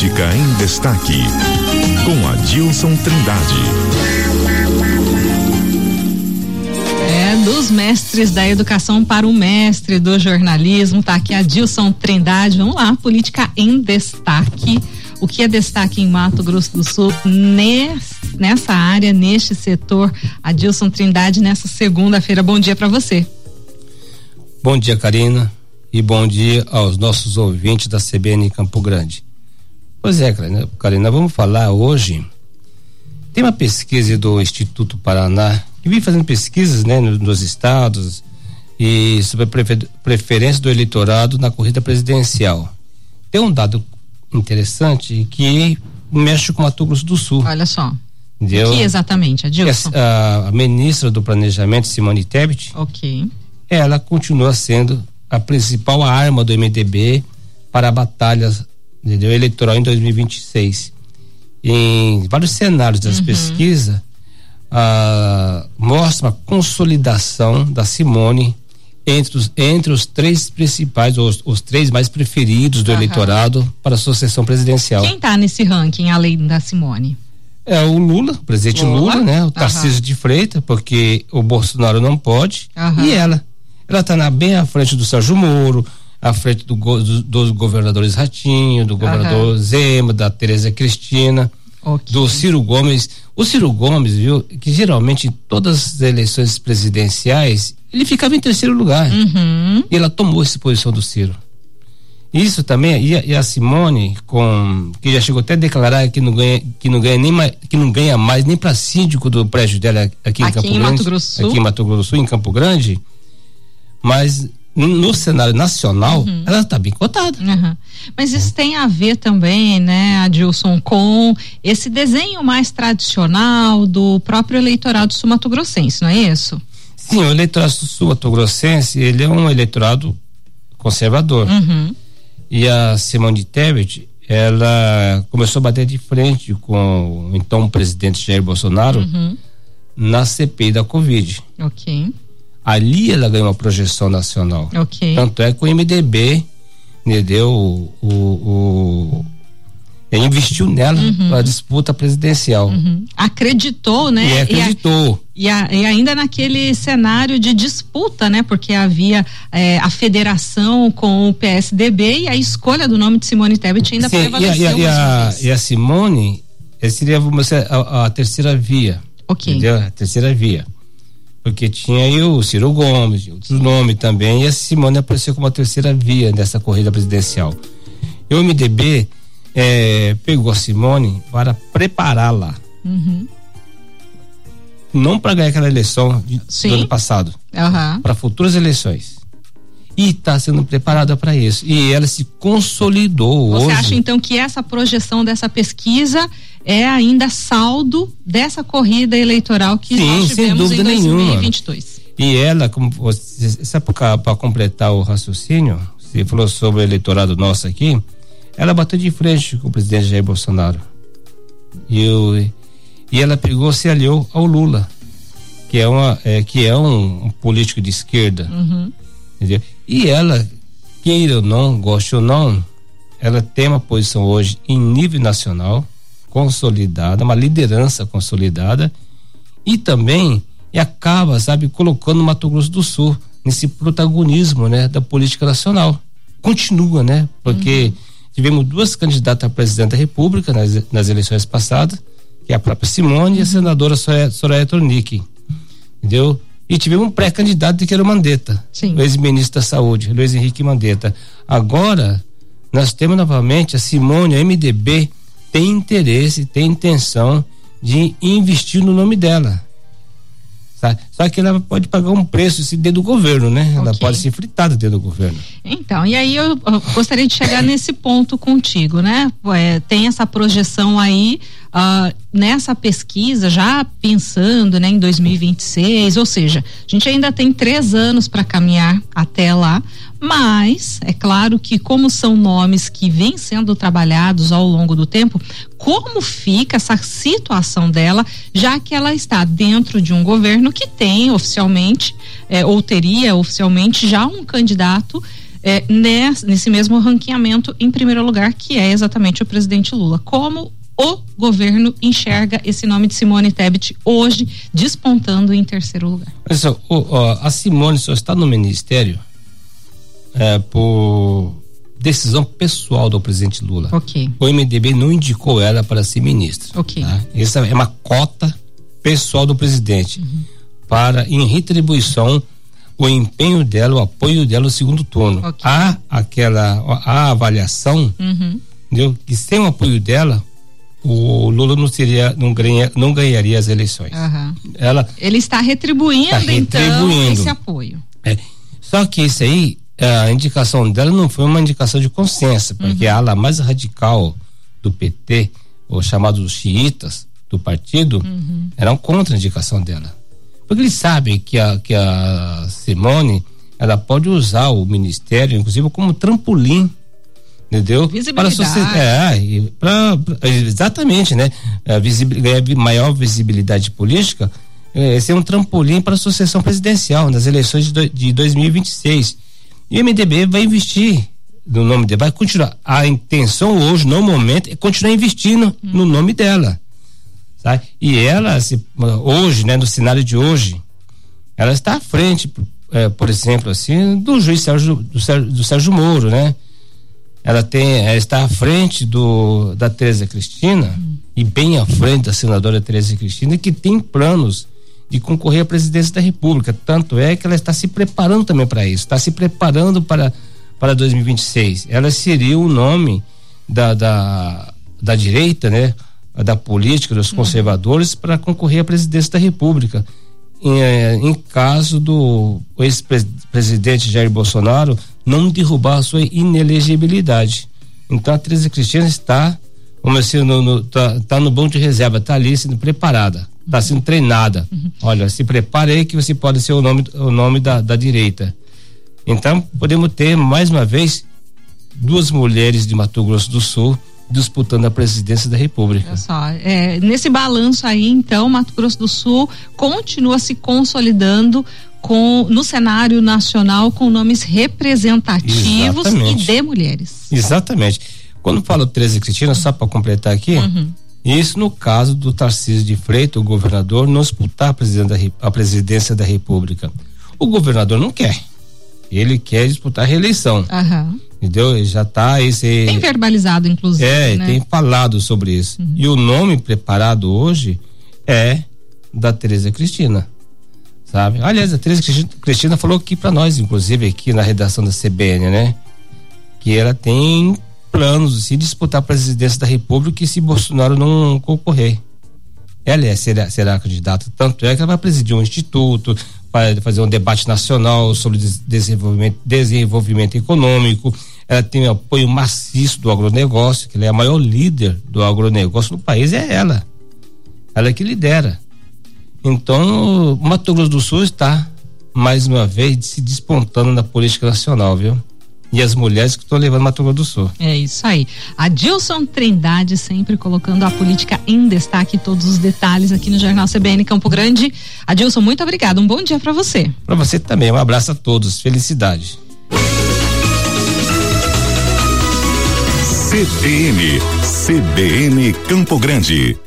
Política em Destaque, com Adilson Trindade. É, dos mestres da educação para o mestre do jornalismo, tá aqui Adilson Trindade. Vamos lá, Política em Destaque. O que é destaque em Mato Grosso do Sul nessa área, neste setor? Adilson Trindade, nessa segunda-feira. Bom dia para você. Bom dia, Karina e bom dia aos nossos ouvintes da CBN Campo Grande. Pois é, Karina, vamos falar hoje. Tem uma pesquisa do Instituto Paraná que vem fazendo pesquisas né, nos estados e sobre a preferência do eleitorado na corrida presidencial. Tem um dado interessante que mexe com o Mato Grosso do Sul. Olha só. Entendeu? Que exatamente, Adilson? A, a ministra do Planejamento, Simone Tebet. Ok. Ela continua sendo a principal arma do MDB para a batalha entendeu, eleitoral em 2026. Em vários cenários das uhum. pesquisas, ah, mostra a consolidação da Simone entre os, entre os três principais, os, os três mais preferidos do uhum. eleitorado para a sucessão presidencial. Quem está nesse ranking, além da Simone? É o Lula, o presidente Lula, Lula né? O Tarcísio uhum. de Freitas, porque o Bolsonaro não pode, e ela. Ela está bem à frente do Sérgio Moro, à frente do, do, dos governadores Ratinho, do governador uhum. Zema, da Tereza Cristina, okay. do Ciro Gomes. O Ciro Gomes, viu, que geralmente em todas as eleições presidenciais, ele ficava em terceiro lugar. Uhum. E ela tomou essa posição do Ciro. Isso também, e a, e a, Simone, com, que já chegou até a declarar que não ganha, que não ganha nem mais, que não ganha mais nem para síndico do prédio dela aqui, aqui em Campo em Grande, aqui em Mato Grosso Sul, em Campo Grande, mas no cenário nacional, uhum. ela está bem cotada. Uhum. Mas isso tem a ver também, né, Adilson, com esse desenho mais tradicional do próprio eleitorado sul-mato-grossense, não é isso? Sim, o eleitorado sul-mato-grossense, ele é um eleitorado conservador. Uhum. E a Simone Tebet, ela começou a bater de frente com o então presidente Jair Bolsonaro uhum. na CPI da Covid. Ok. Ali ela ganhou uma projeção nacional. Ok. Tanto é que o MDB né, deu o, o, o investiu nela uhum. para a disputa presidencial. Uhum. Acreditou, né? E acreditou. E, a, e, a, e, ainda naquele cenário de disputa, né? Porque havia é, a federação com o PSDB e a escolha do nome de Simone Tebet ainda Sim, prevaleceu. E a, a, e a Simone seria a, a terceira via. Ok. Entendeu? A terceira via porque tinha aí o Ciro Gomes, outros nomes também, e a Simone apareceu como a terceira via dessa corrida presidencial. E o MDB é, pegou a Simone para prepará-la. Uhum. Não para ganhar aquela eleição de, do ano passado, uhum. para futuras eleições. E está sendo preparada para isso. E ela se consolidou Você hoje. acha então que essa projeção dessa pesquisa é ainda saldo dessa corrida eleitoral que Sim, nós tivemos em 2022. Nenhuma. E ela, como você, para completar o raciocínio, você falou sobre o eleitorado nosso aqui, ela bateu de frente com o presidente Jair Bolsonaro. E, eu, e ela pegou, se aliou ao Lula, que é, uma, é, que é um, um político de esquerda. Uhum. E ela, queira ou não, goste ou não, ela tem uma posição hoje em nível nacional consolidada, uma liderança consolidada e também e acaba, sabe, colocando o Mato Grosso do Sul nesse protagonismo, né, da política nacional. Continua, né? Porque uhum. tivemos duas candidatas a presidente da República nas, nas eleições passadas, que é a própria Simone uhum. e a senadora Soraya, Soraya. Entendeu? E tivemos um pré-candidato que era o Mandetta, Sim. o ex-ministro da Saúde, Luiz Henrique Mandetta. Agora, nós temos novamente a Simone, a MDB, tem interesse, tem intenção de investir no nome dela. Sabe? Só que ela pode pagar um preço se dentro do governo, né? Ela pode ser fritada dentro do governo. Então, e aí eu, eu gostaria de chegar nesse ponto contigo, né? É, tem essa projeção aí uh, nessa pesquisa, já pensando né, em 2026, ou seja, a gente ainda tem três anos para caminhar até lá, mas é claro que como são nomes que vêm sendo trabalhados ao longo do tempo, como fica essa situação dela, já que ela está dentro de um governo que tem oficialmente é, ou teria oficialmente já um candidato é, nesse, nesse mesmo ranqueamento em primeiro lugar, que é exatamente o presidente Lula. Como o governo enxerga esse nome de Simone Tebet hoje despontando em terceiro lugar? Pessoal, a Simone só está no ministério é, por decisão pessoal do presidente Lula. Ok. O MDB não indicou ela para ser ministra. Ok. Tá? Essa é uma cota pessoal do presidente uhum. para em retribuição o empenho dela, o apoio dela no segundo turno. Okay. Há aquela a avaliação, uhum. entendeu? Que sem o apoio dela, o Lula não seria, não, ganha, não ganharia as eleições. Uhum. Ela ele está retribuindo, está retribuindo. então esse apoio. É. Só que isso aí, a indicação dela não foi uma indicação de consenso, porque uhum. a ala mais radical do PT, os chamados xiitas do partido, uhum. eram contra a indicação dela. Porque eles sabem que a, que a Simone ela pode usar o ministério, inclusive, como trampolim entendeu? Visibilidade. Para é, pra, pra, exatamente, né? ganhar maior visibilidade política, é, é um trampolim para a sucessão presidencial nas eleições de, do, de 2026. E o MDB vai investir no nome dela, vai continuar. A intenção hoje, no momento, é continuar investindo hum. no nome dela. Sabe? E ela, se, hoje, né, no cenário de hoje, ela está à frente, é, por exemplo, assim, do juiz Sérgio, do Sérgio, do Sérgio Moro, né? Ela tem, ela está à frente do da Teresa Cristina uhum. e bem à frente da senadora Teresa Cristina, que tem planos de concorrer à presidência da República. Tanto é que ela está se preparando também para isso, está se preparando para para 2026. Ela seria o nome da, da, da direita, né? da política dos uhum. conservadores para concorrer à presidência da República. Em, eh, em caso do ex-presidente Jair Bolsonaro não derrubar a sua inelegibilidade. Então a Teresa Cristina está, como assim, no, no, tá, tá no banco de reserva, está ali sendo preparada, está sendo treinada. Uhum. Olha, se prepare aí que você pode ser o nome, o nome da, da direita. Então podemos ter mais uma vez duas mulheres de Mato Grosso do Sul disputando a presidência da República. Olha só, é, nesse balanço aí, então, Mato Grosso do Sul continua se consolidando com no cenário nacional com nomes representativos Exatamente. e de mulheres. Exatamente. Quando falo 13 Cristina, só para completar aqui, uhum. Isso no caso do Tarcísio de Freitas, o governador, não disputar a, presidência da República. O governador não quer. Ele quer disputar a reeleição. Entendeu? Ele já está esse. Tem verbalizado, inclusive. É, né? tem falado sobre isso. Uhum. E o nome preparado hoje é da Tereza Cristina. Sabe? Aliás, a Tereza Cristina falou aqui para nós, inclusive, aqui na redação da CBN, né? Que ela tem planos assim, disputar a presidência da República se Bolsonaro não concorrer. Ela é, será, será candidata, tanto é que ela vai presidir um instituto, para fazer um debate nacional sobre desenvolvimento, desenvolvimento econômico. Ela tem apoio maciço do agronegócio, que ela é a maior líder do agronegócio no país, é ela. Ela é que lidera. Então, Mato Grosso do Sul está, mais uma vez, se despontando na política nacional, viu? E as mulheres que estão levando Mato Grosso do Sul. É isso aí. A Dilson Trindade sempre colocando a política em destaque, todos os detalhes aqui no Jornal CBN Campo Grande. Adilson, muito obrigado. Um bom dia para você. Para você também. Um abraço a todos. Felicidade. CBN, CBN Campo Grande.